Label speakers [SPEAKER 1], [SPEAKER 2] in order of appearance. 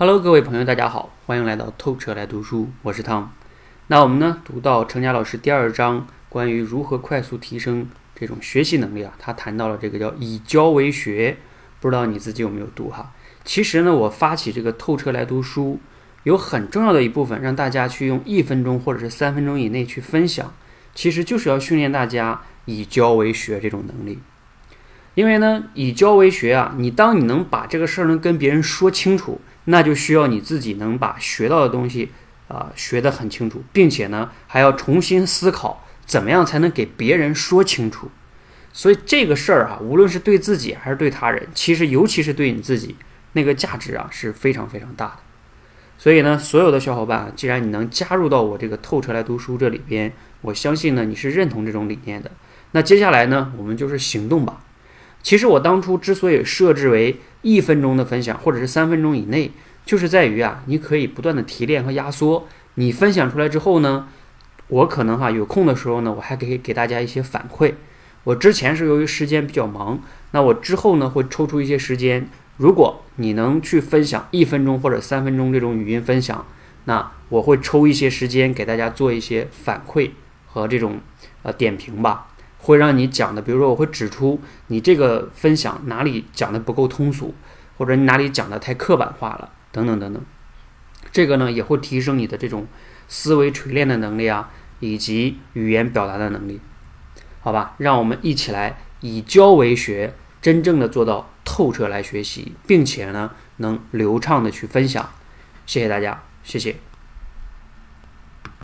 [SPEAKER 1] Hello，各位朋友，大家好，欢迎来到透彻来读书，我是汤。那我们呢，读到程佳老师第二章，关于如何快速提升这种学习能力啊，他谈到了这个叫以教为学，不知道你自己有没有读哈？其实呢，我发起这个透彻来读书，有很重要的一部分，让大家去用一分钟或者是三分钟以内去分享，其实就是要训练大家以教为学这种能力。因为呢，以教为学啊，你当你能把这个事儿能跟别人说清楚。那就需要你自己能把学到的东西啊学得很清楚，并且呢还要重新思考怎么样才能给别人说清楚。所以这个事儿啊，无论是对自己还是对他人，其实尤其是对你自己，那个价值啊是非常非常大的。所以呢，所有的小伙伴，既然你能加入到我这个透彻来读书这里边，我相信呢你是认同这种理念的。那接下来呢，我们就是行动吧。其实我当初之所以设置为一分钟的分享，或者是三分钟以内，就是在于啊，你可以不断的提炼和压缩。你分享出来之后呢，我可能哈有空的时候呢，我还可以给大家一些反馈。我之前是由于时间比较忙，那我之后呢会抽出一些时间，如果你能去分享一分钟或者三分钟这种语音分享，那我会抽一些时间给大家做一些反馈和这种呃点评吧。会让你讲的，比如说我会指出你这个分享哪里讲的不够通俗，或者你哪里讲的太刻板化了，等等等等。这个呢也会提升你的这种思维锤炼的能力啊，以及语言表达的能力。好吧，让我们一起来以教为学，真正的做到透彻来学习，并且呢能流畅的去分享。谢谢大家，谢谢。